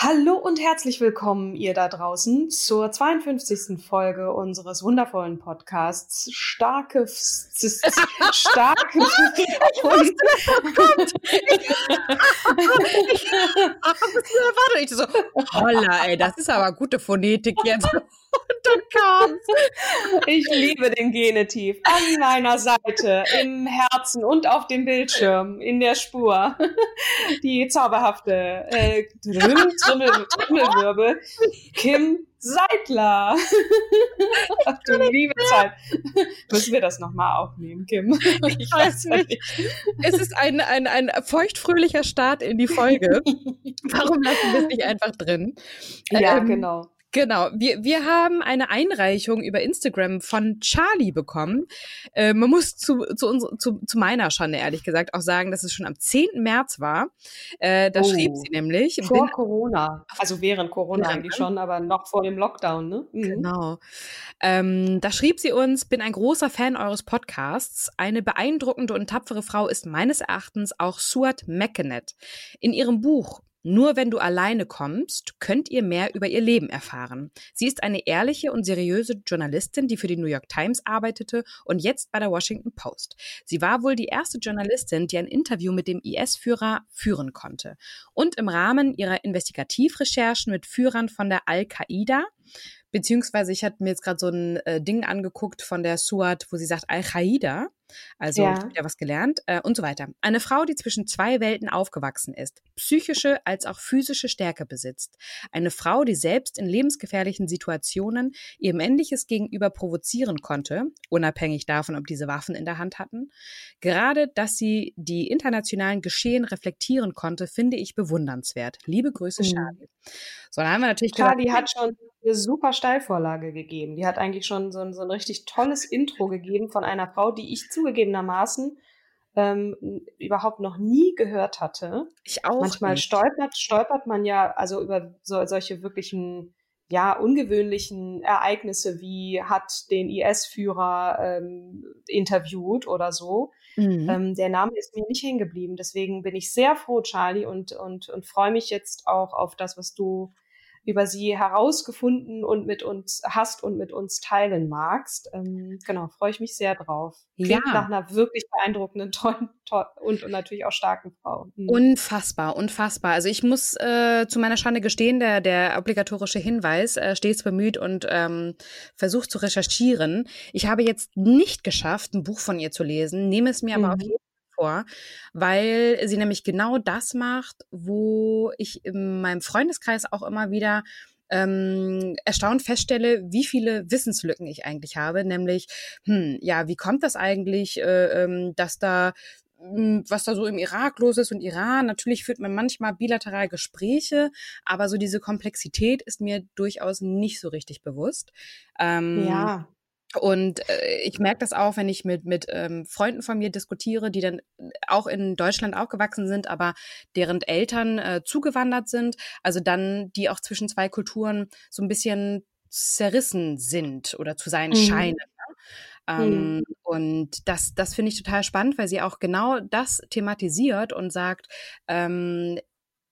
Hallo und herzlich willkommen, ihr da draußen, zur 52. Folge unseres wundervollen Podcasts Starke, F- S- S- starke und Warte, ich so, holla, ey, das ist aber gute Phonetik jetzt. Dann kam's. ich liebe den Genitiv an meiner Seite, im Herzen und auf dem Bildschirm, in der Spur. Die zauberhafte äh, Trümmel, Trümmelwirbel, Kim Seidler. Ach du liebe Zeit. Müssen wir das nochmal aufnehmen, Kim? Ich weiß nicht. Es ist ein, ein, ein feuchtfröhlicher Start in die Folge. Warum lassen wir es nicht einfach drin? Ja, Ähm, genau. Genau, wir, wir haben eine Einreichung über Instagram von Charlie bekommen. Äh, man muss zu, zu, uns, zu, zu meiner Schande ehrlich gesagt auch sagen, dass es schon am 10. März war. Äh, da Oh. schrieb sie nämlich, Vor Corona. Also während Corona Ja, eigentlich schon, aber noch vor dem Lockdown, ne? Mhm. Genau. Ähm, da schrieb sie uns, bin ein großer Fan eures Podcasts. Eine beeindruckende und tapfere Frau ist meines Erachtens auch Suat McKennet. In ihrem Buch nur wenn du alleine kommst, könnt ihr mehr über ihr Leben erfahren. Sie ist eine ehrliche und seriöse Journalistin, die für die New York Times arbeitete und jetzt bei der Washington Post. Sie war wohl die erste Journalistin, die ein Interview mit dem IS-Führer führen konnte. Und im Rahmen ihrer Investigativrecherchen mit Führern von der Al-Qaida Beziehungsweise ich hatte mir jetzt gerade so ein äh, Ding angeguckt von der Suat, wo sie sagt Al-Qaida. Also Ja. ich habe wieder was gelernt äh, und so weiter. Eine Frau, die zwischen zwei Welten aufgewachsen ist, psychische als auch physische Stärke besitzt. Eine Frau, die selbst in lebensgefährlichen Situationen ihr männliches Gegenüber provozieren konnte, unabhängig davon, ob diese Waffen in der Hand hatten. Gerade, dass sie die internationalen Geschehen reflektieren konnte, finde ich bewundernswert. Liebe Grüße, Mhm. Charlie. So, dann haben wir natürlich Charlie gedacht, hat schon eine super Steilvorlage gegeben. Die hat eigentlich schon so ein, so ein richtig tolles Intro gegeben von einer Frau, die ich zugegebenermaßen ähm, überhaupt noch nie gehört hatte. ich auch. Manchmal nicht. stolpert, stolpert man ja also über so, solche wirklichen, ja, ungewöhnlichen Ereignisse wie hat den IS-Führer ähm, interviewt oder so. Mhm. Ähm, der Name ist mir nicht hängen geblieben. Deswegen bin ich sehr froh, Charlie, und, und, und freue mich jetzt auch auf das, was du über sie herausgefunden und mit uns hast und mit uns teilen magst. Ähm, genau, freue ich mich sehr drauf. Klingt Ja. nach einer wirklich beeindruckenden, tollen, toll und, und natürlich auch starken Frau. Mhm. Unfassbar, unfassbar. Also ich muss äh, zu meiner Schande gestehen, der, der obligatorische Hinweis, äh, stets bemüht und ähm, versucht zu recherchieren. Ich habe jetzt nicht geschafft, ein Buch von ihr zu lesen, nehme es mir aber Mhm. auf jeden Fall vor, weil sie nämlich genau das macht, wo ich in meinem Freundeskreis auch immer wieder ähm, erstaunt feststelle, wie viele Wissenslücken ich eigentlich habe, nämlich, hm, ja, wie kommt das eigentlich, äh, ähm, dass da m, was da so im Irak los ist und Iran. Natürlich führt man manchmal bilateral Gespräche, aber so diese Komplexität ist mir durchaus nicht so richtig bewusst. Ähm, ja, und äh, ich merke das auch, wenn ich mit, mit ähm, Freunden von mir diskutiere, die dann auch in Deutschland aufgewachsen sind, aber deren Eltern äh, zugewandert sind, also dann die auch zwischen zwei Kulturen so ein bisschen zerrissen sind oder zu sein Mhm. scheinen. Ne? Ähm, Mhm. Und das, das finde ich total spannend, weil sie auch genau das thematisiert und sagt, ähm,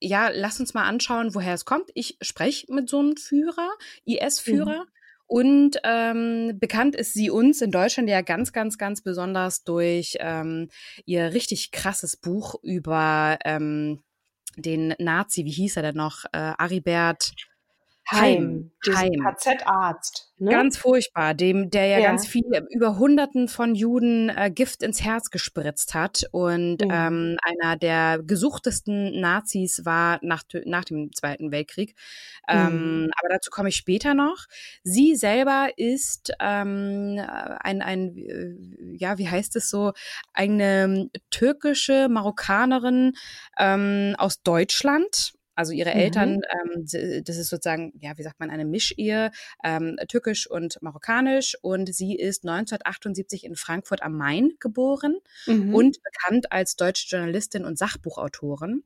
ja, lass uns mal anschauen, woher es kommt. Ich spreche mit so einem Führer, IS-Führer, Und ähm, bekannt ist sie uns in Deutschland ja ganz, ganz, ganz besonders durch ähm, ihr richtig krasses Buch über ähm, den Nazi, wie hieß er denn noch? Äh, Aribert Heim, Heim. KZ-Arzt. Ne? Ganz furchtbar, dem, der ja, ja, ganz viel, über Hunderten von Juden äh, Gift ins Herz gespritzt hat und mhm. ähm, einer der gesuchtesten Nazis war nach, nach dem Zweiten Weltkrieg. Ähm, mhm. Aber dazu komme ich später noch. Sie selber ist ähm, ein, ein, äh, ja, wie heißt es so, eine türkische Marokkanerin ähm, aus Deutschland also ihre mhm. Eltern, ähm, das ist sozusagen, ja, wie sagt man, eine Mischehe, ähm, türkisch und marokkanisch. Und sie ist 1978 in Frankfurt am Main geboren mhm. und bekannt als deutsche Journalistin und Sachbuchautorin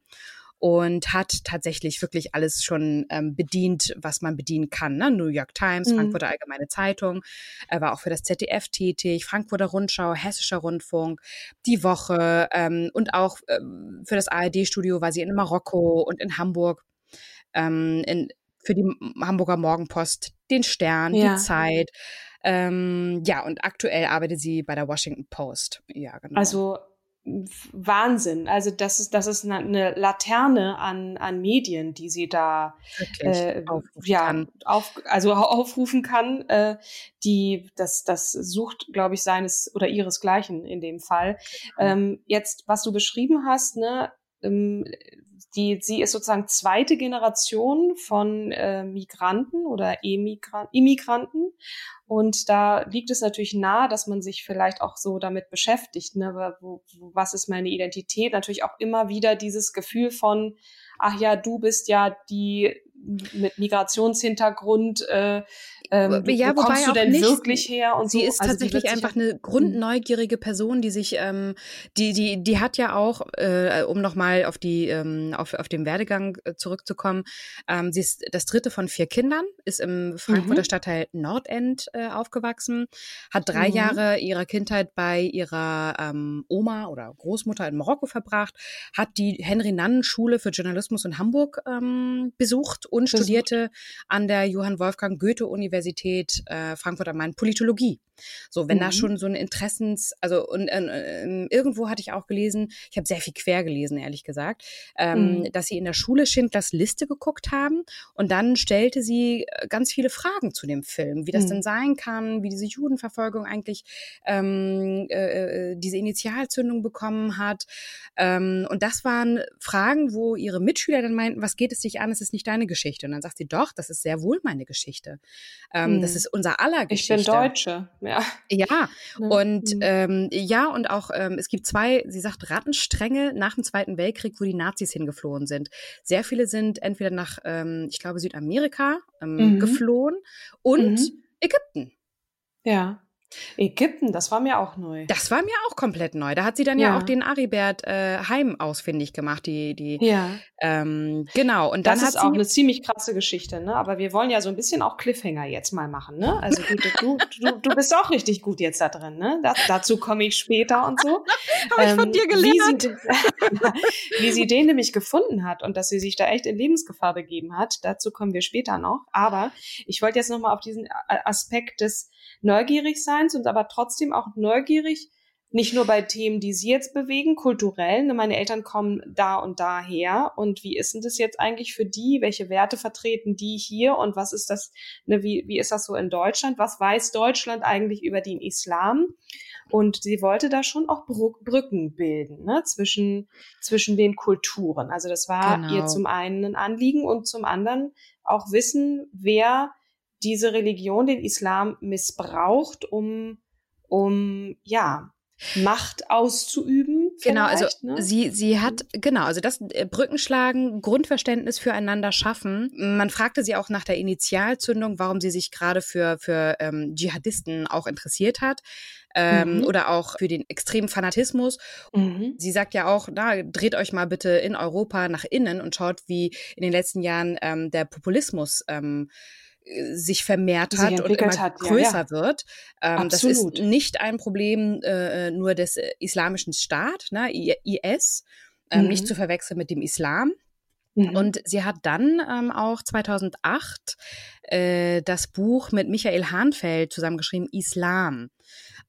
und hat tatsächlich wirklich alles schon ähm, bedient, was man bedienen kann. Ne? New York Times, mhm. Frankfurter Allgemeine Zeitung, er war auch für das ZDF tätig, Frankfurter Rundschau, Hessischer Rundfunk, Die Woche ähm, und auch ähm, für das ARD-Studio war sie in Marokko und in Hamburg. Ähm, in, für die Hamburger Morgenpost, den Stern, ja. die Zeit. Ähm, ja, und aktuell arbeitet sie bei der Washington Post. Ja, genau. Also Wahnsinn. Also das ist, das ist eine Laterne an, an Medien, die sie da äh, ja, auf, also aufrufen kann, äh, die das, das sucht, glaube ich, seines oder ihresgleichen in dem Fall. Ähm, jetzt, was du beschrieben hast, ne, ähm, die, sie ist sozusagen zweite Generation von äh, Migranten oder Emigran Immigranten. Und da liegt es natürlich nahe, dass man sich vielleicht auch so damit beschäftigt. Ne? Was ist meine Identität? Natürlich auch immer wieder dieses Gefühl von, ach ja, du bist ja die mit Migrationshintergrund, äh, ähm, ja, wo kommst du denn nicht. wirklich her und sie so. ist also tatsächlich einfach eine grundneugierige Person, die sich, ähm, die, die, die hat ja auch, äh, um nochmal auf die, ähm, auf, auf den Werdegang äh, zurückzukommen, ähm, sie ist das dritte von vier Kindern, ist im Frankfurter mhm. Stadtteil Nordend äh, aufgewachsen, hat drei mhm. Jahre ihrer Kindheit bei ihrer ähm, Oma oder Großmutter in Marokko verbracht, hat die Henry-Nannen-Schule für Journalismus in Hamburg ähm, besucht und studierte an der Johann Wolfgang Goethe-Universität äh, Frankfurt am Main Politologie. So, wenn mhm. da schon so ein Interessens, also und äh, irgendwo hatte ich auch gelesen, ich habe sehr viel quer gelesen, ehrlich gesagt, ähm, mhm. dass sie in der Schule Schindlers Liste geguckt haben und dann stellte sie äh, ganz viele Fragen zu dem Film, wie das mhm. denn sein kann, wie diese Judenverfolgung eigentlich ähm, äh, äh, diese Initialzündung bekommen hat. Ähm, und das waren Fragen, wo ihre Mitschüler dann meinten, was geht es dich an, es ist nicht deine Geschichte. Und dann sagt sie, doch, das ist sehr wohl meine Geschichte. Ähm, das mhm. ist unser aller Geschichte. Ich bin Deutsche. Ja. Ja, und mhm. ähm, ja, und auch ähm, es gibt zwei, sie sagt, Rattenstränge nach dem Zweiten Weltkrieg, wo die Nazis hingeflohen sind. Sehr viele sind entweder nach, ähm, ich glaube, Südamerika ähm, mhm. geflohen und mhm. Ägypten. Ja. Ägypten, das war mir auch neu. Das war mir auch komplett neu. Da hat sie dann ja, ja auch den Aribert äh, Heim ausfindig gemacht, die, die. Ja. Ähm, genau. Und dann das hat ist auch eine ziemlich krasse Geschichte, ne? Aber wir wollen ja so ein bisschen auch Cliffhanger jetzt mal machen, ne? Also du, du, du, du bist auch richtig gut jetzt da drin, ne? Das, dazu komme ich später und so. Habe ich von dir ähm, gelernt. Wie sie, wie sie den nämlich gefunden hat und dass sie sich da echt in Lebensgefahr begeben hat, dazu kommen wir später noch. Aber ich wollte jetzt nochmal auf diesen Aspekt des neugierig sein, sind aber trotzdem auch neugierig, nicht nur bei Themen, die sie jetzt bewegen, kulturell. Ne, meine Eltern kommen da und da her. Und wie ist denn das jetzt eigentlich für die? Welche Werte vertreten die hier? Und was ist das, ne, wie, wie ist das so in Deutschland? Was weiß Deutschland eigentlich über den Islam? Und sie wollte da schon auch Brücken bilden, ne, zwischen, zwischen den Kulturen. Also das war genau. ihr zum einen ein Anliegen und zum anderen auch wissen, wer diese Religion, den Islam, missbraucht, um, um, ja, Macht auszuüben. Genau, also ne? sie, sie hat, genau, also das äh, Brückenschlagen, Grundverständnis füreinander schaffen. Man fragte sie auch nach der Initialzündung, warum sie sich gerade für, für ähm, Dschihadisten auch interessiert hat. Ähm, mhm. oder auch für den extremen Fanatismus. Mhm. Sie sagt ja auch, na, dreht euch mal bitte in Europa nach innen und schaut, wie in den letzten Jahren ähm, der Populismus ähm, sich vermehrt hat sich und immer hat, größer ja, ja. wird. Ähm, das ist nicht ein Problem äh, nur des äh, islamischen Staat, ne, IS, ähm, mhm. nicht zu verwechseln mit dem Islam. Mhm. Und sie hat dann ähm, auch 2008 äh, das Buch mit Michael Hahnfeld zusammengeschrieben, Islam.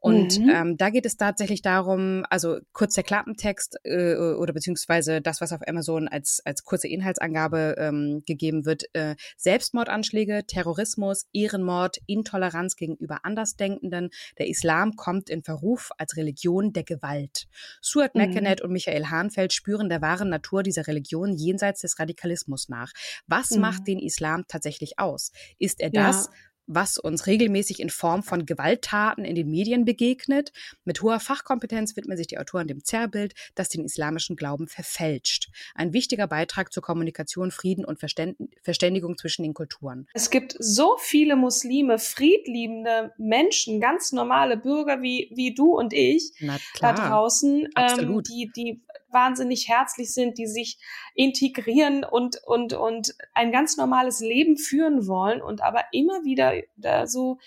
Und mhm. ähm, da geht es tatsächlich darum, also kurz der Klappentext äh, oder beziehungsweise das, was auf Amazon als, als kurze Inhaltsangabe ähm, gegeben wird, äh, Selbstmordanschläge, Terrorismus, Ehrenmord, Intoleranz gegenüber Andersdenkenden. Der Islam kommt in Verruf als Religion der Gewalt. Stuart mhm. Und Michael Hahnfeld spüren der wahren Natur dieser Religion jenseits des Radikalismus nach. Was mhm. macht den Islam tatsächlich aus? Ist er das, ja was uns regelmäßig in Form von Gewalttaten in den Medien begegnet. Mit hoher Fachkompetenz widmen sich die Autoren dem Zerrbild, das den islamischen Glauben verfälscht. Ein wichtiger Beitrag zur Kommunikation, Frieden und Verständigung zwischen den Kulturen. Es gibt so viele Muslime, friedliebende Menschen, ganz normale Bürger wie, wie du und ich da draußen, ähm, die, die wahnsinnig herzlich sind, die sich integrieren und, und, und ein ganz normales Leben führen wollen und aber immer wieder da so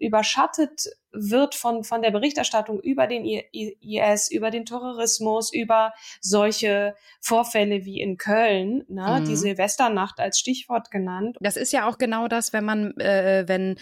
überschattet wird von, von der Berichterstattung über den IS, über den Terrorismus, über solche Vorfälle wie in Köln, ne, mhm. die Silvesternacht als Stichwort genannt. Das ist ja auch genau das, wenn man, äh, wenn,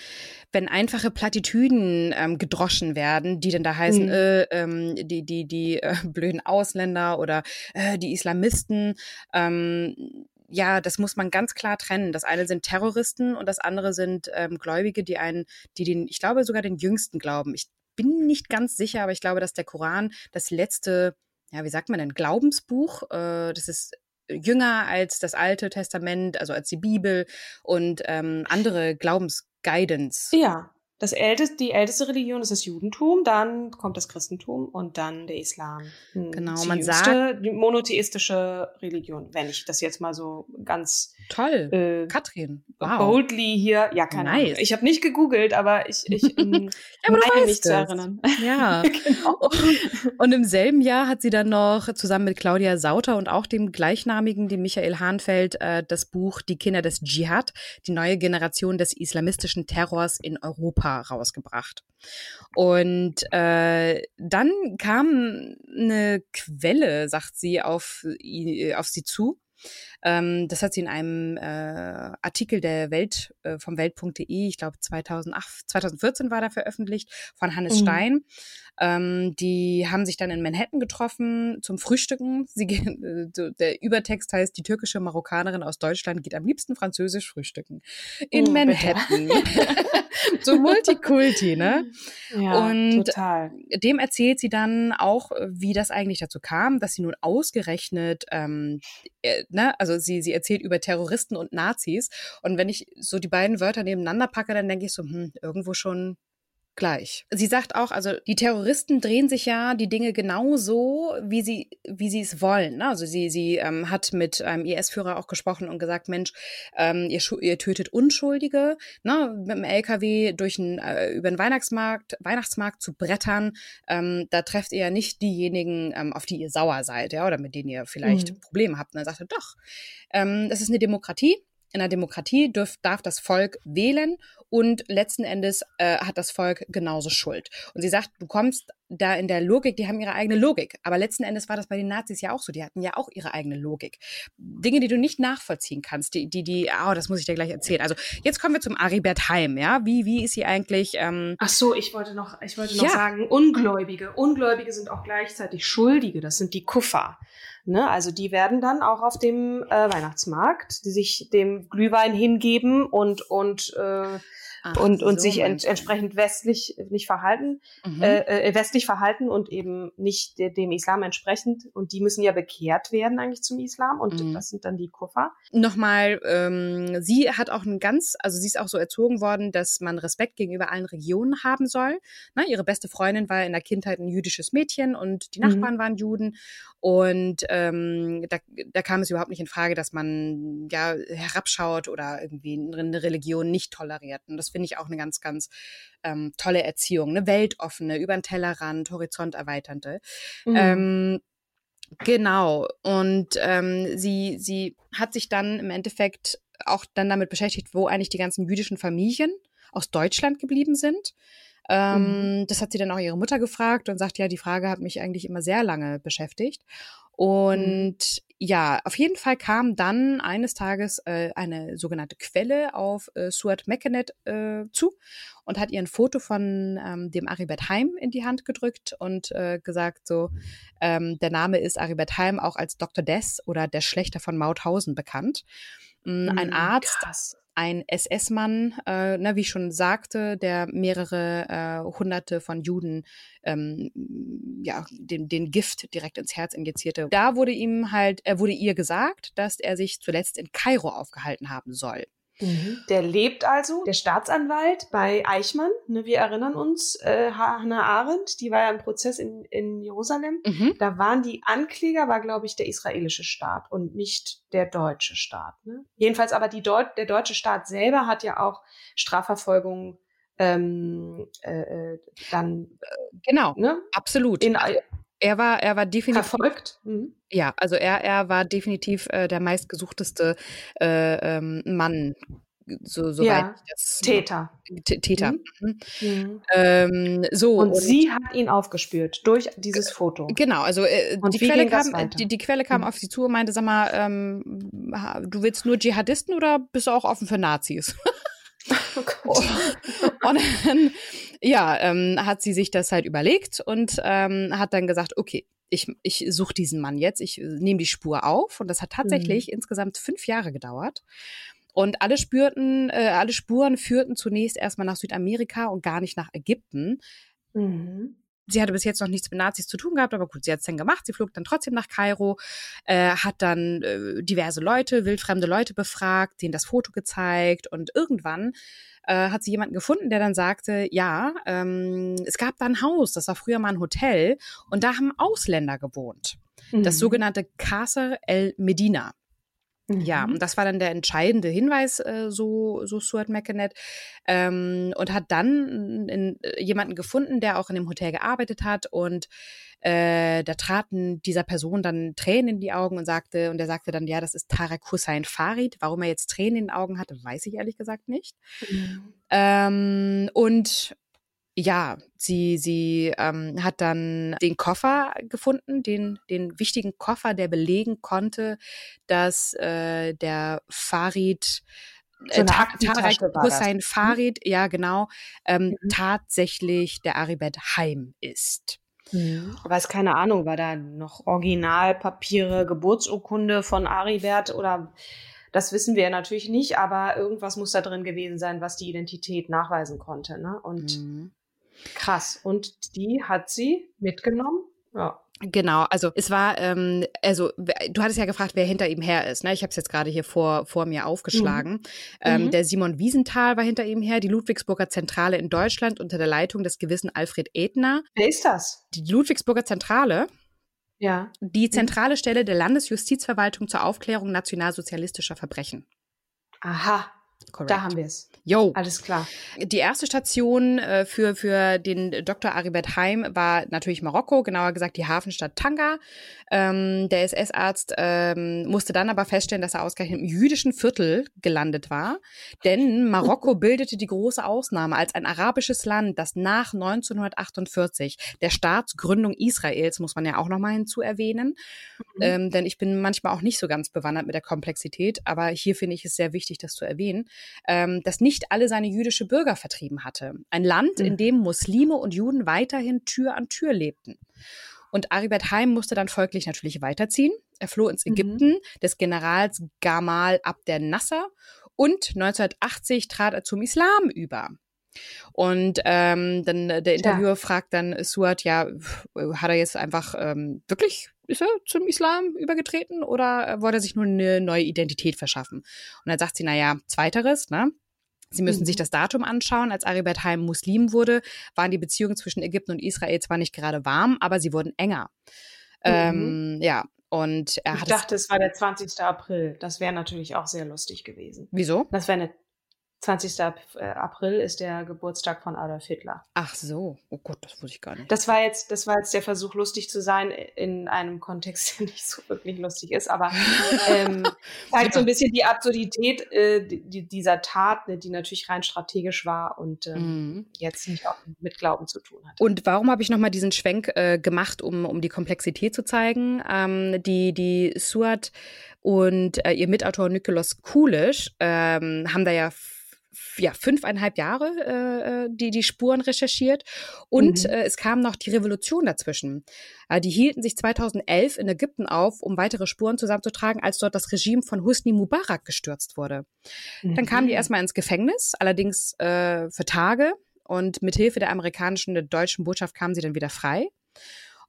wenn einfache Plattitüden ähm, gedroschen werden, die dann da heißen, mhm. äh, ähm, die, die, die äh, blöden Ausländer oder äh, die Islamisten, ähm, ja, das muss man ganz klar trennen. Das eine sind Terroristen und das andere sind ähm, Gläubige, die einen, die den, ich glaube sogar den jüngsten glauben. Ich bin nicht ganz sicher, aber ich glaube, dass der Koran das letzte, ja, wie sagt man denn, Glaubensbuch, äh, das ist jünger als das Alte Testament, also als die Bibel und ähm, andere Glaubensguidance. Ja, das älteste, die älteste Religion ist das Judentum, dann kommt das Christentum und dann der Islam. Hm, genau, man sagt die monotheistische Religion, wenn ich das jetzt mal so ganz toll. Äh, Katrin, wow. boldly hier, ja keine nice. Ahnung. Ich habe nicht gegoogelt, aber ich, ich ähm, ja, meine mich zu erinnern. Ja. genau. Und im selben Jahr hat sie dann noch zusammen mit Claudia Sauter und auch dem gleichnamigen, dem Michael Hahnfeld, äh, das Buch Die Kinder des Dschihad, die neue Generation des islamistischen Terrors in Europa Europa rausgebracht. Und äh, dann kam eine Quelle, sagt sie, auf, auf sie zu. Ähm, das hat sie in einem äh, Artikel der Welt äh, vom Welt.de, ich glaube 2008, 2014 war da veröffentlicht, von Hannes mhm. Stein. Ähm, die haben sich dann in Manhattan getroffen zum Frühstücken. Sie gehen, äh, der Übertext heißt, die türkische Marokkanerin aus Deutschland geht am liebsten französisch frühstücken. In oh, Manhattan. so Multikulti, ne? Ja, und total. dem erzählt sie dann auch, wie das eigentlich dazu kam, dass sie nun ausgerechnet, ähm, äh, ne, also sie, sie erzählt über Terroristen und Nazis. Und wenn ich so die beiden Wörter nebeneinander packe, dann denke ich so, hm, irgendwo schon gleich. Sie sagt auch, also die Terroristen drehen sich ja die Dinge genau so, wie sie, wie sie es wollen. Ne? Also sie, sie ähm, hat mit einem IS-Führer auch gesprochen und gesagt, Mensch, ähm, ihr, ihr tötet Unschuldige, ne? mit dem LKW durch ein, äh, über den Weihnachtsmarkt, Weihnachtsmarkt zu brettern, ähm, da trefft ihr ja nicht diejenigen, ähm, auf die ihr sauer seid, ja, oder mit denen ihr vielleicht mhm. Probleme habt. Und dann sagt er, doch, ähm, das ist eine Demokratie in einer Demokratie dürf, darf das Volk wählen und letzten Endes äh, hat das Volk genauso Schuld. Und sie sagt, du kommst da in der Logik, die haben ihre eigene Logik. Aber letzten Endes war das bei den Nazis ja auch so. Die hatten ja auch ihre eigene Logik. Dinge, die du nicht nachvollziehen kannst, die, die, die, oh, das muss ich dir gleich erzählen. Also jetzt kommen wir zum Aribert Heim, ja. Wie, wie ist sie eigentlich? Ähm Ach so, ich wollte noch, ich wollte noch ja. sagen, Ungläubige. Ungläubige sind auch gleichzeitig Schuldige. Das sind die Kuffer. Ne? Also die werden dann auch auf dem äh, Weihnachtsmarkt, die sich dem Glühwein hingeben und und äh, Ach, und, und so sich ent, entsprechend westlich nicht verhalten, mhm. äh, äh, westlich verhalten und eben nicht de, dem Islam entsprechend. Und die müssen ja bekehrt werden eigentlich zum Islam und mhm. das sind dann die Kuffer. Nochmal, ähm, sie hat auch ein ganz, also sie ist auch so erzogen worden, dass man Respekt gegenüber allen Regionen haben soll. Na, ihre beste Freundin war in der Kindheit ein jüdisches Mädchen und die Nachbarn mhm. waren Juden. Und ähm, da, da kam es überhaupt nicht in Frage, dass man ja herabschaut oder irgendwie eine Religion nicht toleriert. Und das finde ich auch eine ganz, ganz ähm, tolle Erziehung, eine weltoffene, über den Tellerrand, Horizont erweiternde. Mhm. Ähm, genau. Und ähm, sie, sie hat sich dann im Endeffekt auch dann damit beschäftigt, wo eigentlich die ganzen jüdischen Familien aus Deutschland geblieben sind. Ähm, mhm. Das hat sie dann auch ihre Mutter gefragt und sagt, ja, die Frage hat mich eigentlich immer sehr lange beschäftigt. Und mhm. Ja, auf jeden Fall kam dann eines Tages äh, eine sogenannte Quelle auf äh, Stuart McKennet äh, zu und hat ihr ein Foto von ähm, dem Aribert Heim in die Hand gedrückt und äh, gesagt so, ähm, der Name ist Aribert Heim auch als Dr. Dess oder der Schlechter von Mauthausen bekannt. Mm, ein Mhm, Arzt, krass. Ein SS-Mann, äh, ne, wie ich schon sagte, der mehrere äh, Hunderte von Juden ähm, ja, den, den Gift direkt ins Herz injizierte. Da wurde ihm halt, äh, wurde ihr gesagt, dass er sich zuletzt in Kairo aufgehalten haben soll. Der lebt also, der Staatsanwalt bei Eichmann. Ne, wir erinnern uns, äh, Hannah Arendt, die war ja im Prozess in, in Jerusalem. Mhm. Da waren die Ankläger, war glaube ich der israelische Staat und nicht der deutsche Staat. Ne? Jedenfalls aber die Deut der deutsche Staat selber hat ja auch Strafverfolgung ähm, äh, äh, dann Genau, ne, absolut. in, er war, er war definitiv verfolgt. Mhm. Ja, also er, er war definitiv äh, der meistgesuchteste äh, ähm, Mann, so soweit Ja, ich das Täter. T Täter. Mhm. Mhm. Mhm. Ähm, so Und sie hat ihn aufgespürt durch dieses Foto. Genau, also äh, Und die, Quelle kam, die, die Quelle kam Mhm. auf sie zu und meinte, sag mal, ähm, du willst nur Dschihadisten oder bist du auch offen für Nazis? Oh Gott. und dann, ja, ähm, hat sie sich das halt überlegt und ähm, hat dann gesagt, okay, ich, ich suche diesen Mann jetzt, ich nehme die Spur auf und das hat tatsächlich insgesamt fünf Jahre gedauert. Und alle spürten, äh, alle Spuren führten zunächst erstmal nach Südamerika und gar nicht nach Ägypten. Mhm. Sie hatte bis jetzt noch nichts mit Nazis zu tun gehabt, aber gut, sie hat es dann gemacht. Sie flog dann trotzdem nach Kairo, äh, hat dann äh, diverse Leute, wildfremde Leute befragt, denen das Foto gezeigt und irgendwann äh, hat sie jemanden gefunden, der dann sagte, ja, ähm, es gab da ein Haus, das war früher mal ein Hotel und da haben Ausländer gewohnt. Das Mhm. sogenannte Casa El Medina. Ja, Mhm. und das war dann der entscheidende Hinweis, äh, so, so Stuart McKennet. Ähm, und hat dann in, äh, jemanden gefunden, der auch in dem Hotel gearbeitet hat. Und äh, da traten dieser Person dann Tränen in die Augen und sagte, und er sagte dann, ja, das ist Tarek Hussein Farid. Warum er jetzt Tränen in den Augen hatte, weiß ich ehrlich gesagt nicht. Mhm. Ähm, und ja, sie, sie ähm, hat dann den Koffer gefunden, den, den wichtigen Koffer, der belegen konnte, dass äh, der Farid So äh, Aktentasche Tarek. Hussein Farid, ja genau, ähm, Mhm. tatsächlich der Aribet Heim ist. Aber ist keine Ahnung, war da noch Originalpapiere, Geburtsurkunde von Aribert oder das wissen wir ja natürlich nicht, aber irgendwas muss da drin gewesen sein, was die Identität nachweisen konnte. Ne? Und Mhm. Krass. Und die hat sie mitgenommen. Ja. Genau, also es war, ähm, also du hattest ja gefragt, wer hinter ihm her ist. Ne? Ich habe es jetzt gerade hier vor, vor mir aufgeschlagen. Ähm, Mhm. Der Simon Wiesenthal war hinter ihm her, die Ludwigsburger Zentrale in Deutschland unter der Leitung des gewissen Alfred Edner. Wer ist das? Die Ludwigsburger Zentrale, Ja. die zentrale Stelle der Landesjustizverwaltung zur Aufklärung nationalsozialistischer Verbrechen. Aha, Correct. da haben wir es. Yo. Alles klar. Die erste Station äh, für, für den Dr. Aribert Heim war natürlich Marokko, genauer gesagt die Hafenstadt Tanga. Ähm, der SS-Arzt ähm, musste dann aber feststellen, dass er ausgerechnet im jüdischen Viertel gelandet war. Denn Marokko bildete die große Ausnahme als ein arabisches Land, das nach 1948 der Staatsgründung Israels, muss man ja auch nochmal hinzu erwähnen, Mhm. ähm, denn ich bin manchmal auch nicht so ganz bewandert mit der Komplexität, aber hier finde ich es sehr wichtig, das zu erwähnen, ähm, das nicht alle seine jüdische Bürger vertrieben hatte. Ein Land, in Mhm. dem Muslime und Juden weiterhin Tür an Tür lebten. Und Aribert Heim musste dann folglich natürlich weiterziehen. Er floh ins Mhm. Ägypten des Generals Gamal Abdel Nasser und 1980 trat er zum Islam über. Und ähm, dann äh, der Interviewer fragt dann Suat, ja, hat er jetzt einfach ähm, wirklich, ist er zum Islam übergetreten oder äh, wollte er sich nur eine neue Identität verschaffen? Und dann sagt sie, na ja, zweiteres, ne? Sie müssen Mhm. sich das Datum anschauen. Als Aribert Heim Muslim wurde, waren die Beziehungen zwischen Ägypten und Israel zwar nicht gerade warm, aber sie wurden enger. Ähm, ja, und er Mhm. Ich hat es. dachte, es war der 20. April. Das wäre natürlich auch sehr lustig gewesen. Wieso? Das wäre eine 20. Äh, April ist der Geburtstag von Adolf Hitler. Ach so, oh Gott, das wusste ich gar nicht. Das war jetzt, das war jetzt der Versuch, lustig zu sein in einem Kontext, der nicht so wirklich lustig ist, aber ähm, zeigt so ein bisschen die Absurdität äh, die, dieser Tat, ne, die natürlich rein strategisch war und ähm, mhm. jetzt nicht auch mit Glauben zu tun hat. Und warum habe ich nochmal diesen Schwenk äh, gemacht, um, um die Komplexität zu zeigen? Ähm, die, die Suat und äh, ihr Mitautor Nikolaus Kulisch ähm, haben da ja ja, fünfeinhalb Jahre äh, äh, die, die Spuren recherchiert. Und mhm. äh, es kam noch die Revolution dazwischen. Äh, die hielten sich 2011 in Ägypten auf, um weitere Spuren zusammenzutragen, als dort das Regime von Husni Mubarak gestürzt wurde. Mhm. Dann kamen die mhm. erstmal ins Gefängnis, allerdings äh, für Tage. Und mit Hilfe der amerikanischen und der deutschen Botschaft kamen sie dann wieder frei.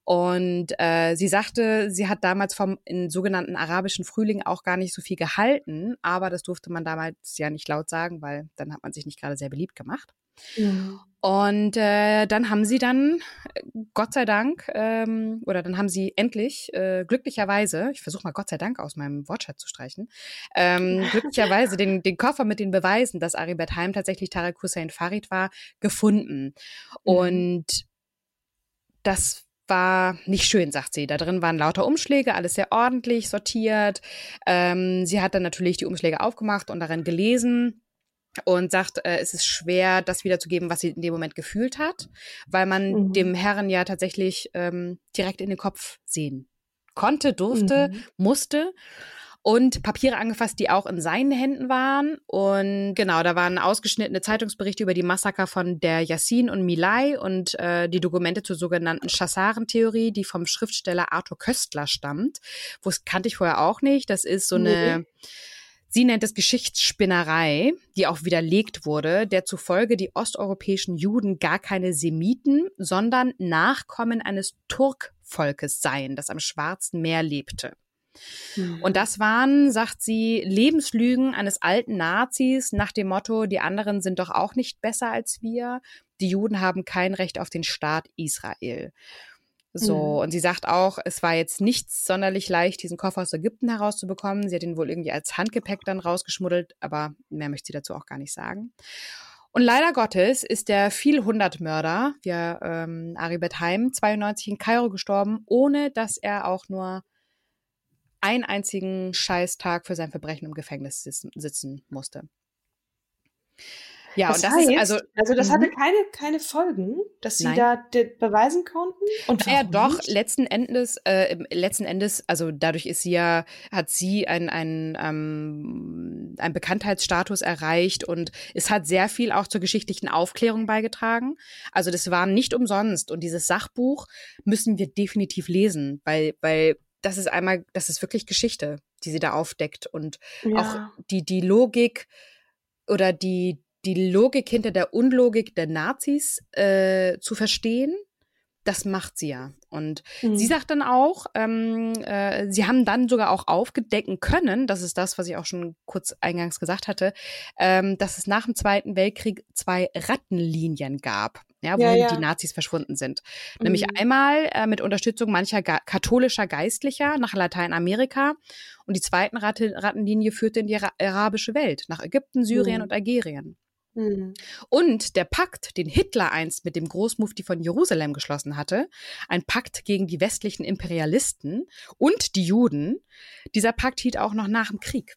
Und äh, sie sagte, sie hat damals vom in sogenannten arabischen Frühling auch gar nicht so viel gehalten, aber das durfte man damals ja nicht laut sagen, weil dann hat man sich nicht gerade sehr beliebt gemacht. Mhm. Und äh, dann haben sie dann, Gott sei Dank, ähm, oder dann haben sie endlich, äh, glücklicherweise, ich versuche mal Gott sei Dank aus meinem Wortschatz zu streichen, ähm, glücklicherweise den, den Koffer mit den Beweisen, dass Aribet Heim tatsächlich Tarek Hussein Farid war, gefunden. Mhm. Und das war nicht schön, sagt sie. Da drin waren lauter Umschläge, alles sehr ordentlich sortiert. Ähm, sie hat dann natürlich die Umschläge aufgemacht und darin gelesen und sagt, äh, es ist schwer, das wiederzugeben, was sie in dem Moment gefühlt hat, weil man mhm. dem Herren ja tatsächlich ähm, direkt in den Kopf sehen konnte, durfte, mhm. musste und Papiere angefasst, die auch in seinen Händen waren. Und genau, da waren ausgeschnittene Zeitungsberichte über die Massaker von der Yassin und Milay und äh, die Dokumente zur sogenannten Chassarentheorie, die vom Schriftsteller Arthur Köstler stammt. Wo es kannte ich vorher auch nicht. Das ist so eine. Sie nennt es Geschichtsspinnerei, die auch widerlegt wurde, der zufolge die osteuropäischen Juden gar keine Semiten, sondern Nachkommen eines Turkvolkes seien, das am Schwarzen Meer lebte. Mhm. Und das waren, sagt sie, Lebenslügen eines alten Nazis nach dem Motto, die anderen sind doch auch nicht besser als wir. Die Juden haben kein Recht auf den Staat Israel. So, mhm. und sie sagt auch, es war jetzt nicht sonderlich leicht, diesen Koffer aus Ägypten herauszubekommen. Sie hat ihn wohl irgendwie als Handgepäck dann rausgeschmuddelt, aber mehr möchte sie dazu auch gar nicht sagen. Und leider Gottes ist der Vielhundertmörder, wir ähm, Aribet Heim, 92 in Kairo gestorben, ohne dass er auch nur einen einzigen Scheißtag für sein Verbrechen im Gefängnis sitzen, musste. Ja, das und das heißt, ist also. Also, das hatte mhm. keine, keine Folgen, dass sie Nein. da beweisen konnten? Und ja, doch, nicht? letzten Endes, äh, letzten Endes, also dadurch ist sie ja, hat sie einen, einen, ähm, einen Bekanntheitsstatus erreicht und es hat sehr viel auch zur geschichtlichen Aufklärung beigetragen. Also, das war nicht umsonst. Und dieses Sachbuch müssen wir definitiv lesen, weil, weil das ist einmal, das ist wirklich Geschichte, die sie da aufdeckt und ja. auch die, die Logik oder die, die Logik hinter der Unlogik der Nazis äh, zu verstehen, das macht sie ja. Und mhm. sie sagt dann auch, ähm, äh, sie haben dann sogar auch aufgedecken können, das ist das, was ich auch schon kurz eingangs gesagt hatte, ähm, dass es nach dem Zweiten Weltkrieg zwei Rattenlinien gab, ja, wohin ja, ja. die Nazis verschwunden sind. Mhm. Nämlich einmal äh, mit Unterstützung mancher katholischer Geistlicher nach Lateinamerika und die zweiten Ratte Rattenlinie führte in die arabische Welt, nach Ägypten, Syrien mhm. und Algerien. Mhm. Und der Pakt, den Hitler einst mit dem Großmufti von Jerusalem geschlossen hatte, ein Pakt gegen die westlichen Imperialisten und die Juden, dieser Pakt hielt auch noch nach dem Krieg.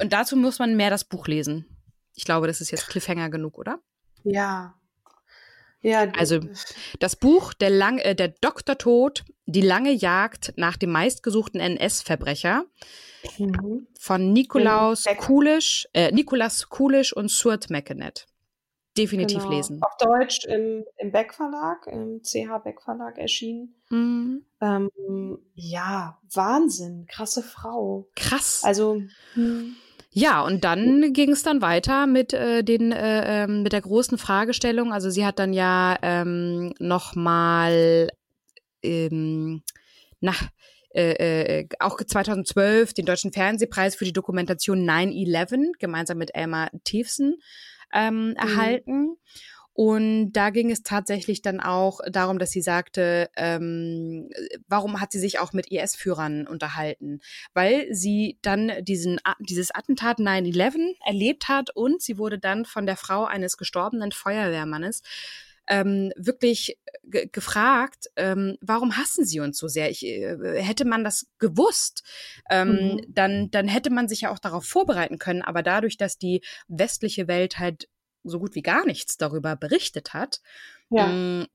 Und dazu muss man mehr das Buch lesen. Ich glaube, das ist jetzt Cliffhanger genug, oder? Ja. Ja. Also das Buch Der, Lang äh, der Doktortod, die lange Jagd nach dem meistgesuchten NS-Verbrecher Mhm. Von Nikolaus Kulisch, äh, Nikolas Kulisch und Surt Meckenet. Definitiv genau. lesen. Auf Deutsch im, im Beck Verlag, im CH Beck Verlag erschienen. Mhm. Ähm, ja, Wahnsinn, krasse Frau. Krass. Also. Hm. Ja, und dann ging es dann weiter mit äh, den äh, ähm, mit der großen Fragestellung. Also sie hat dann ja ähm, noch mal ähm, nach äh, äh, auch 2012 den Deutschen Fernsehpreis für die Dokumentation 9-11 gemeinsam mit Elmar Tiefsen ähm, mhm. erhalten. Und da ging es tatsächlich dann auch darum, dass sie sagte, ähm, warum hat sie sich auch mit IS-Führern unterhalten? Weil sie dann diesen, dieses Attentat 9-11 erlebt hat und sie wurde dann von der Frau eines gestorbenen Feuerwehrmannes ähm, wirklich gefragt, ähm, warum hassen sie uns so sehr? Ich, äh, hätte man das gewusst, ähm, mhm. dann, dann hätte man sich ja auch darauf vorbereiten können. Aber dadurch, dass die westliche Welt halt so gut wie gar nichts darüber berichtet hat, ja. Ähm,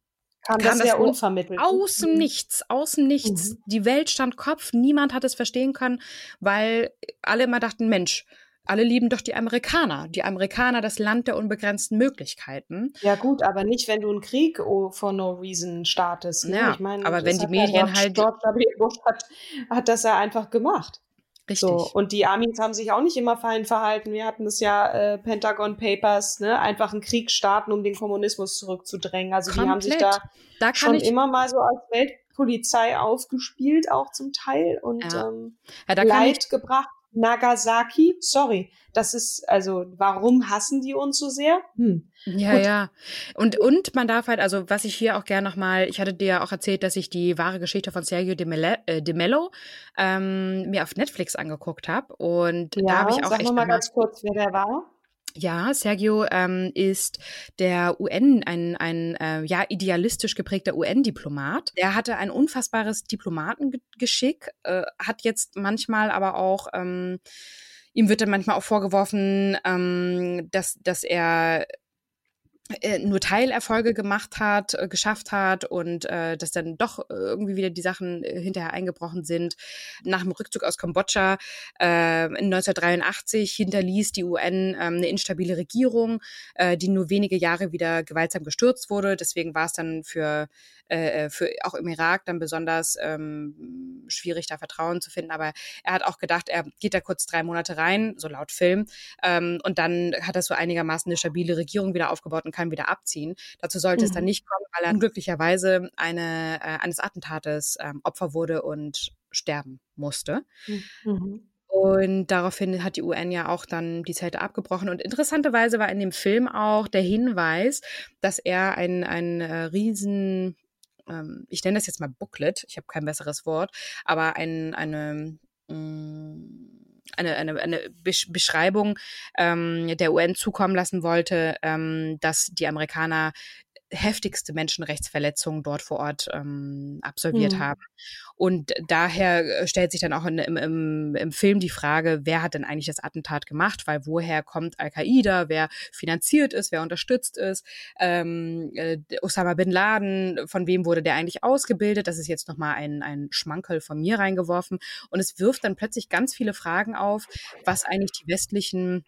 kam, kam das, sehr unvermittelt. Aus dem mhm. Nichts, aus dem Nichts. Mhm. Die Welt stand Kopf, niemand hat es verstehen können, weil alle immer dachten, Mensch, alle lieben doch die Amerikaner. Die Amerikaner, das Land der unbegrenzten Möglichkeiten. Ja gut, aber nicht, wenn du einen Krieg oh, for no reason startest. Ne? Ja, ich mein, aber wenn die Medien halt... George W. Bush hat, hat das ja einfach gemacht. Richtig. So, und die Amis haben sich auch nicht immer fein verhalten. Wir hatten das ja äh, Pentagon Papers, ne, einfach einen Krieg starten, um den Kommunismus zurückzudrängen. Also Komplett. die haben sich da, da schon immer mal so als Weltpolizei aufgespielt, auch zum Teil und ja. Ähm, ja, Leid gebracht. Nagasaki, sorry, das ist, also, warum hassen die uns so sehr? Hm. Ja, Gut. ja. Und, und man darf halt, also, was ich hier auch gerne nochmal, ich hatte dir ja auch erzählt, dass ich die wahre Geschichte von Sergio de, Mele, äh, de Mello ähm, mir auf Netflix angeguckt habe. Und ja, da habe ich auch sag echt. Sag mal ganz kurz, wer der war. Ja, Sergio ähm, ist der UN, ein, ein äh, ja, idealistisch geprägter UN-Diplomat. Er hatte ein unfassbares Diplomatengeschick, äh, hat jetzt manchmal aber auch, ähm, ihm wird dann manchmal auch vorgeworfen, ähm, dass, dass er nur Teilerfolge gemacht hat, äh, geschafft hat und äh, dass dann doch irgendwie wieder die Sachen äh, hinterher eingebrochen sind. Nach dem Rückzug aus Kambodscha äh, in 1983 hinterließ die UN ähm, eine instabile Regierung, äh, die nur wenige Jahre wieder gewaltsam gestürzt wurde. Deswegen war es dann für äh, äh, für auch im Irak dann besonders ähm, schwierig, da Vertrauen zu finden. Aber er hat auch gedacht, er geht da kurz drei Monate rein, so laut Film, ähm, und dann hat er so einigermaßen eine stabile Regierung wieder aufgebaut und kann wieder abziehen. Dazu sollte mhm. es dann mhm. nicht kommen, weil er unglücklicherweise eine, äh, eines Attentates ähm, Opfer wurde und sterben musste. Mhm. Und daraufhin hat die UN ja auch dann die Zelte abgebrochen. Und interessanterweise war in dem Film auch der Hinweis, dass er ein, ein äh, riesen ähm, ich nenne das jetzt mal Booklet, ich habe kein besseres Wort, aber ein, eine, mm, eine, eine, eine Beschreibung ähm, der UN zukommen lassen wollte, ähm, dass die Amerikaner heftigste Menschenrechtsverletzungen dort vor Ort ähm, absolviert mhm. haben. Und daher äh, stellt sich dann auch in, im, im, im Film die Frage, wer hat denn eigentlich das Attentat gemacht? Weil woher kommt Al-Qaida? Wer finanziert ist? Wer unterstützt ist? Ähm, äh, Osama bin Laden, von wem wurde der eigentlich ausgebildet? Das ist jetzt nochmal ein, ein Schmankerl von mir reingeworfen. Und es wirft dann plötzlich ganz viele Fragen auf, was eigentlich die westlichen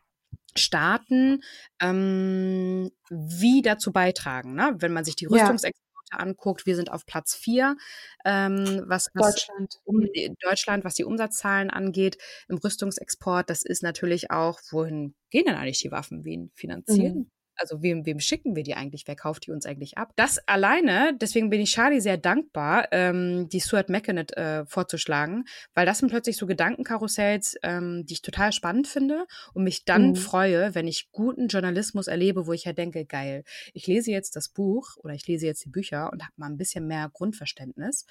Staaten ähm, wie dazu beitragen. Ne? Wenn man sich die Rüstungsexporte ja. anguckt, wir sind auf Platz vier, ähm, was, was Deutschland. Um, Deutschland, was die Umsatzzahlen angeht im Rüstungsexport. Das ist natürlich auch, wohin gehen denn eigentlich die Waffen? Wen finanzieren? Mhm also wem, wem schicken wir die eigentlich? Wer kauft die uns eigentlich ab? Das alleine, deswegen bin ich Charlie sehr dankbar, ähm, die Stuart McKinnon äh, vorzuschlagen, weil das sind plötzlich so Gedankenkarussells, ähm, die ich total spannend finde und mich dann mhm. freue, wenn ich guten Journalismus erlebe, wo ich ja denke, geil, ich lese jetzt das Buch oder ich lese jetzt die Bücher und habe mal ein bisschen mehr Grundverständnis.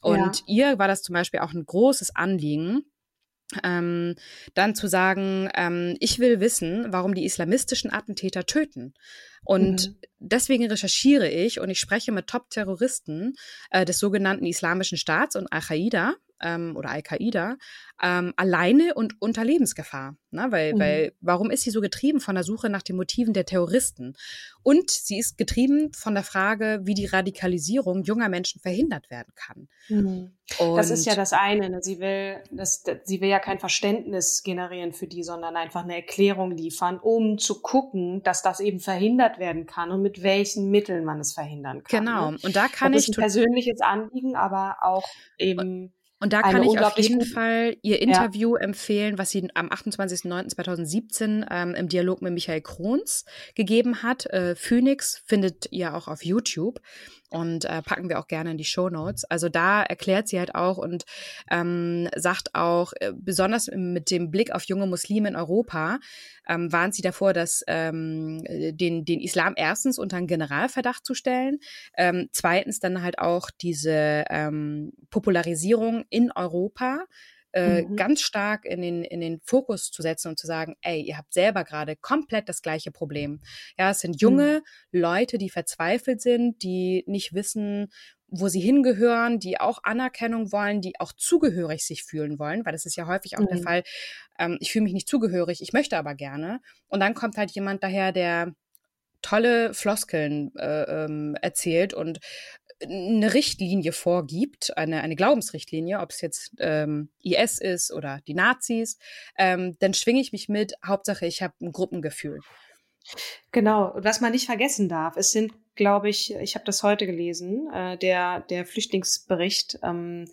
Und ja. ihr war das zum Beispiel auch ein großes Anliegen, ähm, dann zu sagen, ähm, ich will wissen, warum die islamistischen Attentäter töten. Und mhm. deswegen recherchiere ich und ich spreche mit Top-Terroristen äh, des sogenannten Islamischen Staats und Al-Qaida ähm, oder Al-Qaida ähm, alleine und unter Lebensgefahr. Ne? Weil, mhm. weil, warum ist sie so getrieben von der Suche nach den Motiven der Terroristen? Und sie ist getrieben von der Frage, wie die Radikalisierung junger Menschen verhindert werden kann. Mhm. das ist ja das eine. Ne? Sie will, das, das, sie will ja kein Verständnis generieren für die, sondern einfach eine Erklärung liefern, um zu gucken, dass das eben verhindert werden kann und mit welchen Mitteln man es verhindern kann. Genau. Ne? Und da kann das ich ist ein persönliches Anliegen, aber auch eben und da kann ich auf jeden Fall Ihr Interview ja. empfehlen, was sie am 28.09.2017 ähm, im Dialog mit Michael Krons gegeben hat. Äh, Phoenix findet ihr auch auf YouTube. Und äh, packen wir auch gerne in die Show Notes. Also da erklärt sie halt auch und ähm, sagt auch, äh, besonders mit dem Blick auf junge Muslime in Europa, ähm, warnt sie davor, dass ähm, den, den Islam erstens unter einen Generalverdacht zu stellen, ähm, zweitens dann halt auch diese ähm, Popularisierung in Europa äh, mhm. ganz stark in den, in den Fokus zu setzen und zu sagen, ey, ihr habt selber gerade komplett das gleiche Problem. Ja, es sind junge mhm. Leute, die verzweifelt sind, die nicht wissen, wo sie hingehören, die auch Anerkennung wollen, die auch zugehörig sich fühlen wollen, weil das ist ja häufig auch mhm. der Fall, ähm, ich fühle mich nicht zugehörig, ich möchte aber gerne. Und dann kommt halt jemand daher, der tolle Floskeln äh, ähm, erzählt und eine Richtlinie vorgibt, eine, eine Glaubensrichtlinie, ob es jetzt ähm, IS ist oder die Nazis, ähm, dann schwinge ich mich mit, Hauptsache ich habe ein Gruppengefühl. Genau, und was man nicht vergessen darf, es sind, glaube ich, ich habe das heute gelesen, äh, der, der Flüchtlingsbericht, ähm,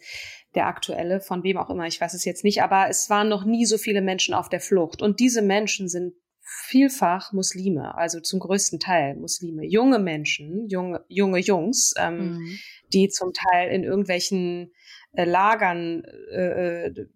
der aktuelle, von wem auch immer, ich weiß es jetzt nicht, aber es waren noch nie so viele Menschen auf der Flucht. Und diese Menschen sind vielfach Muslime, also zum größten Teil Muslime, junge Menschen, junge, junge Jungs, ähm, mhm. die zum Teil in irgendwelchen äh, Lagern äh, äh,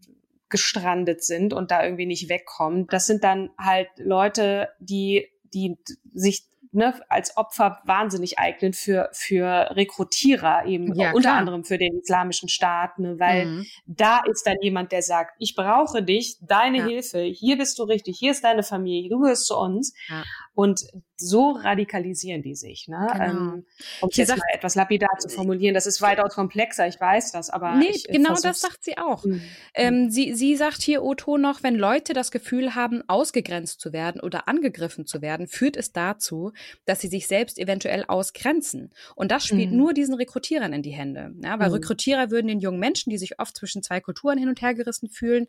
gestrandet sind und da irgendwie nicht wegkommen. Das sind dann halt Leute, die, die sich ne, als Opfer wahnsinnig eignen für, für Rekrutierer eben, ja, unter anderem für den islamischen Staat, ne, weil mhm. da ist dann jemand, der sagt, ich brauche dich, deine ja. Hilfe, hier bist du richtig, hier ist deine Familie, du gehörst zu uns. Ja. Und so radikalisieren die sich. Ne? Genau. Ähm, um es jetzt sagt, mal etwas lapidar zu formulieren, das ist weitaus komplexer, ich weiß das, aber. Nee, ich, genau das sagt sie auch. Mhm. Ähm, sie, sie sagt hier, Otto, noch, wenn Leute das Gefühl haben, ausgegrenzt zu werden oder angegriffen zu werden, führt es dazu, dass sie sich selbst eventuell ausgrenzen. Und das spielt mhm. nur diesen Rekrutierern in die Hände. Ja, weil mhm. Rekrutierer würden den jungen Menschen, die sich oft zwischen zwei Kulturen hin und her gerissen fühlen,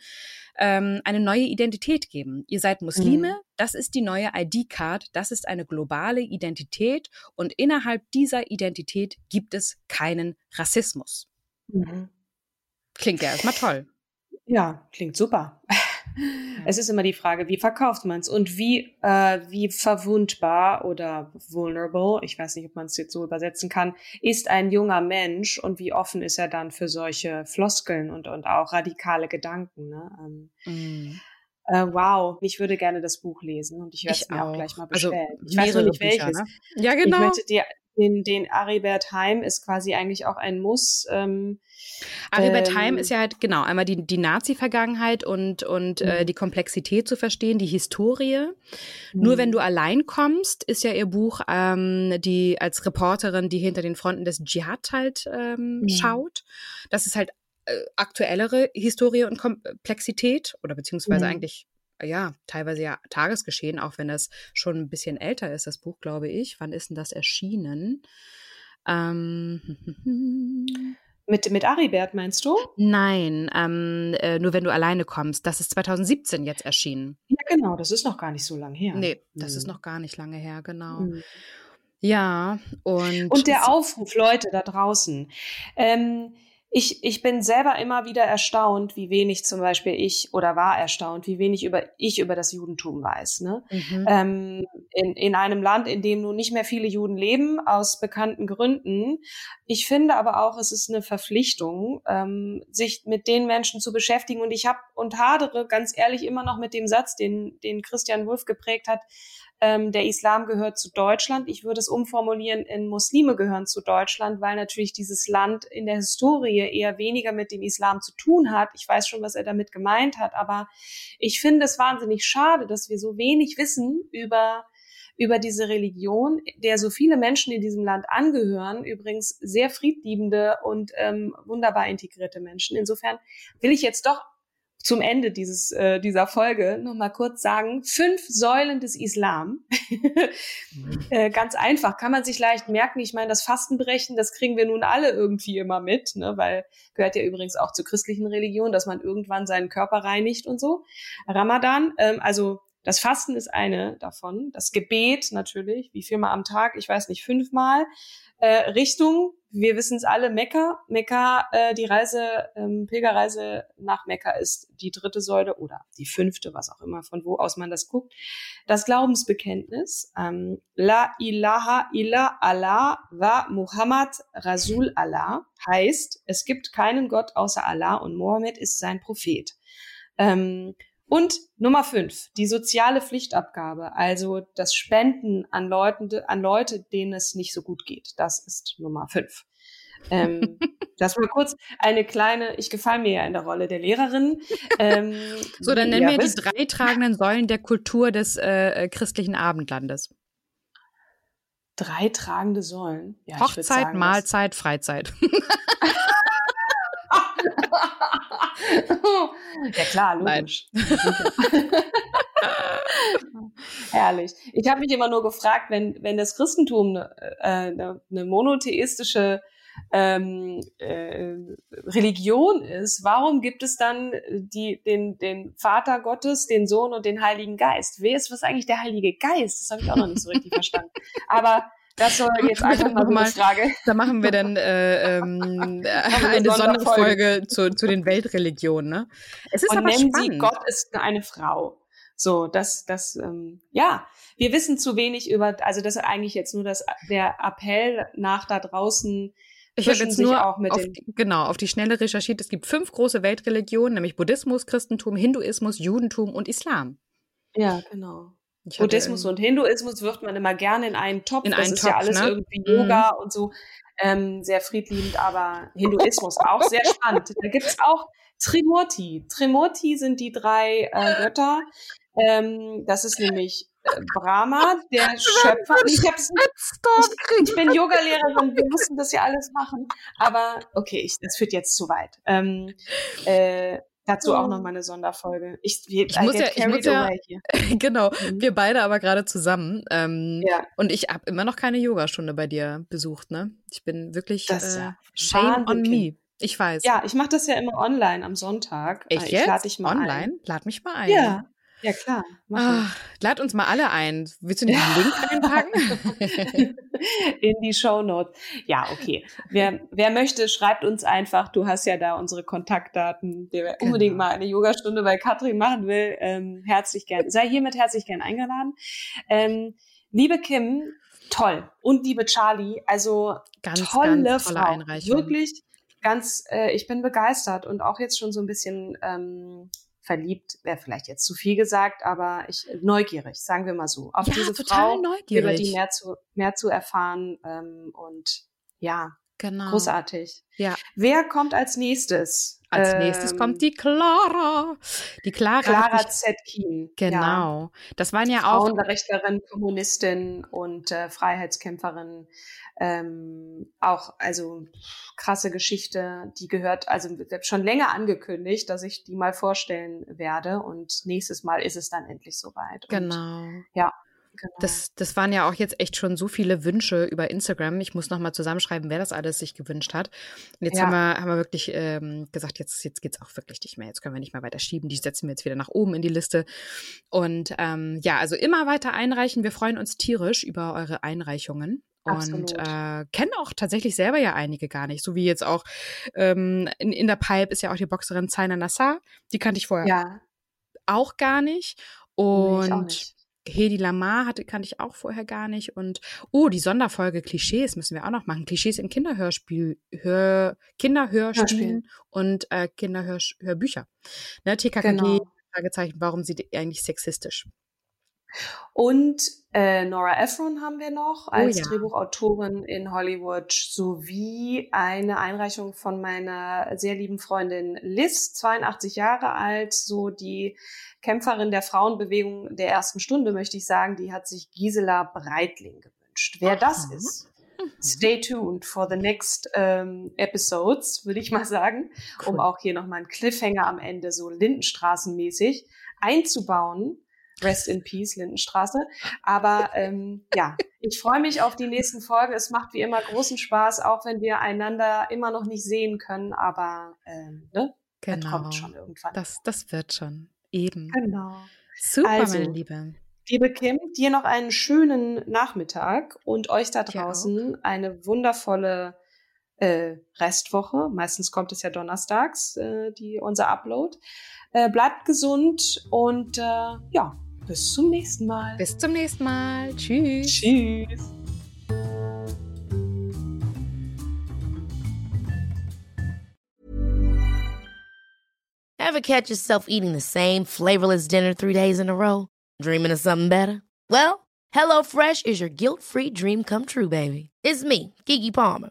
ähm, eine neue Identität geben. Ihr seid Muslime, mhm. das ist die neue ID-Card, das ist eine globale Identität und innerhalb dieser Identität gibt es keinen Rassismus. Mhm. Klingt ja erstmal toll. Ja, klingt super. Es ist immer die Frage, wie verkauft man es und wie, äh, wie verwundbar oder vulnerable, ich weiß nicht, ob man es jetzt so übersetzen kann, ist ein junger Mensch und wie offen ist er dann für solche Floskeln und, und auch radikale Gedanken. Ne? Ähm, mm. Äh, wow, ich würde gerne das Buch lesen und ich werde es mir auch. auch. gleich mal also bestellen. Also, ich weiß noch nicht welches. ne? Ja, genau. Ich möchte dir den, den Aribert Heim ist quasi eigentlich auch ein Muss. Ähm, Aribert ähm, Heim ist ja halt, genau, einmal die, die Nazi-Vergangenheit und, und äh, mhm. die Komplexität zu verstehen, die Historie. Nur wenn du mhm. allein kommst, ist ja ihr Buch ähm, die als Reporterin, die hinter den Fronten des Dschihad halt ähm, mhm. schaut. Das ist halt äh, aktuellere Historie und Komplexität oder beziehungsweise mhm. eigentlich ja, teilweise ja Tagesgeschehen, auch wenn das schon ein bisschen älter ist, das Buch, glaube ich. Wann ist denn das erschienen? Ähm, mit, mit Aribert meinst du? Nein, ähm, äh, nur wenn du alleine kommst. Das ist 2017 jetzt erschienen. Ja, genau, das ist noch gar nicht so lange her. Nee, das hm. ist noch gar nicht lange her, genau. Hm. Ja, und. Und der Aufruf, Leute da draußen. Ähm, ich, ich bin selber immer wieder erstaunt, wie wenig zum Beispiel ich oder war erstaunt, wie wenig über ich über das Judentum weiß. Ne? Mhm. Ähm, in, in einem Land, in dem nun nicht mehr viele Juden leben, aus bekannten Gründen. Ich finde aber auch, es ist eine Verpflichtung, ähm, sich mit den Menschen zu beschäftigen. Und ich habe und hadere ganz ehrlich immer noch mit dem Satz, den, den Christian Wulff geprägt hat, ähm, der Islam gehört zu Deutschland. Ich würde es umformulieren in Muslime gehören zu Deutschland, weil natürlich dieses Land in der Historie eher weniger mit dem Islam zu tun hat. Ich weiß schon, was er damit gemeint hat, aber ich finde es wahnsinnig schade, dass wir so wenig wissen über über diese Religion, der so viele Menschen in diesem Land angehören, übrigens sehr friedliebende und ähm, wunderbar integrierte Menschen. Insofern will ich jetzt doch zum Ende dieses, äh, dieser Folge noch mal kurz sagen, fünf Säulen des Islam. äh, ganz einfach, kann man sich leicht merken. Ich meine, das Fastenbrechen, das kriegen wir nun alle irgendwie immer mit, ne? weil gehört ja übrigens auch zur christlichen Religion, dass man irgendwann seinen Körper reinigt und so. Ramadan, ähm, also Das Fasten ist eine davon. Das Gebet natürlich, wie viermal am Tag, ich weiß nicht, fünfmal. Äh, Richtung, wir wissen es alle, Mekka. Mekka, äh, die Reise, ähm, Pilgerreise nach Mekka ist die dritte Säule oder die fünfte, was auch immer, von wo aus man das guckt. Das Glaubensbekenntnis, ähm, La ilaha illa Allah wa Muhammad Rasul Allah, heißt, es gibt keinen Gott außer Allah und Mohammed ist sein Prophet. Ähm, und Nummer fünf, die soziale Pflichtabgabe, also das Spenden an, Leuten, an Leute, denen es nicht so gut geht. Das ist Nummer fünf. ähm, das war kurz eine kleine, ich gefalle mir ja in der Rolle der Lehrerin. Ähm, so, dann nennen wir die drei tragenden Säulen der Kultur des äh, äh christlichen Abendlandes. Drei tragende Säulen. Ja, Hochzeit, sagen, Mahlzeit, Freizeit. ja klar, logisch. Herrlich. Ich habe mich immer nur gefragt, wenn, wenn das Christentum eine, äh, eine monotheistische ähm, äh, Religion ist, warum gibt es dann die, den, den Vater Gottes, den Sohn und den Heiligen Geist? Wer ist was eigentlich der Heilige Geist? Das habe ich auch noch nicht so richtig verstanden. Aber das soll jetzt einfach mal eine Frage. Da machen wir dann äh, ähm, eine Sonderfolge zu, zu den Weltreligionen. Ne? Es ist Und aber nennen spannend. Sie Gott ist eine Frau. So, das, das, ähm, ja, wir wissen zu wenig über, also das ist eigentlich jetzt nur das, der Appell nach da draußen. Ich habe jetzt nur auch mit auf, genau auf die schnelle recherchiert. Es gibt fünf große Weltreligionen, nämlich Buddhismus, Christentum, Hinduismus, Judentum und Islam. Ja, genau. Buddhismus und Hinduismus wirft man immer gerne in einen Topf. In das einen ist Topf, ja alles ne? irgendwie mhm. Yoga mhm. und so. Ähm, sehr friedliebend, aber Hinduismus auch sehr spannend. Da gibt's auch Trimurti. Trimurti sind die drei äh, Götter. Ähm, das ist nämlich äh, Brahma, der Schöpfer. Ich, hab's, ich, ich bin Yogalehrerin, wir mussten das ja alles machen. Aber okay, ich, das führt jetzt zu weit. Ähm, äh, Dazu auch nochmal eine Sonderfolge. Ich, ich muss ja, ich muss ja genau, mhm. wir beide aber gerade zusammen. Ähm, ja. Und ich habe immer noch keine Yogastunde bei dir besucht, ne? Ich bin wirklich das, äh, shame on me. Ich weiß. Ja, ich mache das ja immer online am Sonntag. Echt ich lade dich mal online? Ein. Lad mich mal ein. Ja, ja, klar. Ach, lad uns mal alle ein. Willst du den ja. Link einpacken? In die Show Notes. Ja, okay. Wer, wer möchte, schreibt uns einfach. Du hast ja da unsere Kontaktdaten. Wer genau. unbedingt mal eine Yogastunde bei Katrin machen will, ähm, herzlich gern. Sei hiermit herzlich gern eingeladen. Ähm, liebe Kim, toll. Und liebe Charlie, also ganz, tolle, ganz tolle Frau. Einreichung. Wirklich ganz, äh, ich bin begeistert und auch jetzt schon so ein bisschen ähm, verliebt wäre vielleicht jetzt zu viel gesagt, aber ich neugierig, sagen wir mal so, auf ja, diese Frau, neugierig. über die mehr zu mehr zu erfahren ähm, und ja, genau. großartig. Ja. Wer kommt als nächstes? Als nächstes kommt ähm, die Clara. Die Clara. Clara Zetkin. Genau. Ja. Das waren ja auch. Frauenrechtlerin, Kommunistin und äh, Freiheitskämpferin. Ähm, auch, also krasse Geschichte, die gehört, also schon länger angekündigt, dass ich die mal vorstellen werde und nächstes Mal ist es dann endlich soweit. Genau. Und, ja, Genau. Das, das waren ja auch jetzt echt schon so viele Wünsche über Instagram. Ich muss nochmal zusammenschreiben, wer das alles sich gewünscht hat. Und jetzt ja. haben, wir, haben wir wirklich ähm, gesagt, jetzt, jetzt geht's auch wirklich nicht mehr. Jetzt können wir nicht mehr weiter schieben. Die setzen wir jetzt wieder nach oben in die Liste. Und ähm, ja, also immer weiter einreichen. Wir freuen uns tierisch über eure Einreichungen. Und äh, kennen auch tatsächlich selber ja einige gar nicht. So wie jetzt auch ähm, in, in der Pipe ist ja auch die Boxerin Zaina Nassar. Die kannte ich vorher ja. auch gar nicht. Und nee, nicht. Hedi Lamar hatte, kannte ich auch vorher gar nicht. Und oh, die Sonderfolge Klischees müssen wir auch noch machen. Klischees in Kinderhörspiel, Hör, Kinderhörspielen und äh, Kinderhörbücher. Ne, TKKG, genau. Fragezeichen, warum sind die eigentlich sexistisch? Und äh, Nora Ephron haben wir noch oh als oh, ja. Drehbuchautorin in Hollywood sowie eine Einreichung von meiner sehr lieben Freundin Liz, 82 Jahre alt, so die Kämpferin der Frauenbewegung der ersten Stunde, möchte ich sagen, die hat sich Gisela Breitling gewünscht. Wer das ist, mhm. stay tuned for the next ähm, episodes, würde ich mal sagen, cool. um auch hier nochmal einen Cliffhanger am Ende so Lindenstraßenmäßig einzubauen. Rest in Peace, Lindenstraße. Aber ähm, ja, ich freue mich auf die nächsten Folgen. Es macht wie immer großen Spaß, auch wenn wir einander immer noch nicht sehen können. Aber ähm, ne? Genau. Das kommt schon irgendwann. Das, das wird schon. Eben. Genau. Super, Also, meine Liebe. Liebe Kim, dir noch einen schönen Nachmittag und euch da draußen eine wundervolle äh, Restwoche. Meistens kommt es ja donnerstags, äh, die, unser Upload. Äh, bleibt gesund und äh, ja, bis zum nächsten Mal. Bis zum nächsten Mal. Tschüss. Tschüss. Ever catch yourself eating the same flavorless dinner three days in a row? Dreaming of something better? Well, HelloFresh is your guilt-free dream come true, baby. It's me, Kiki Palmer.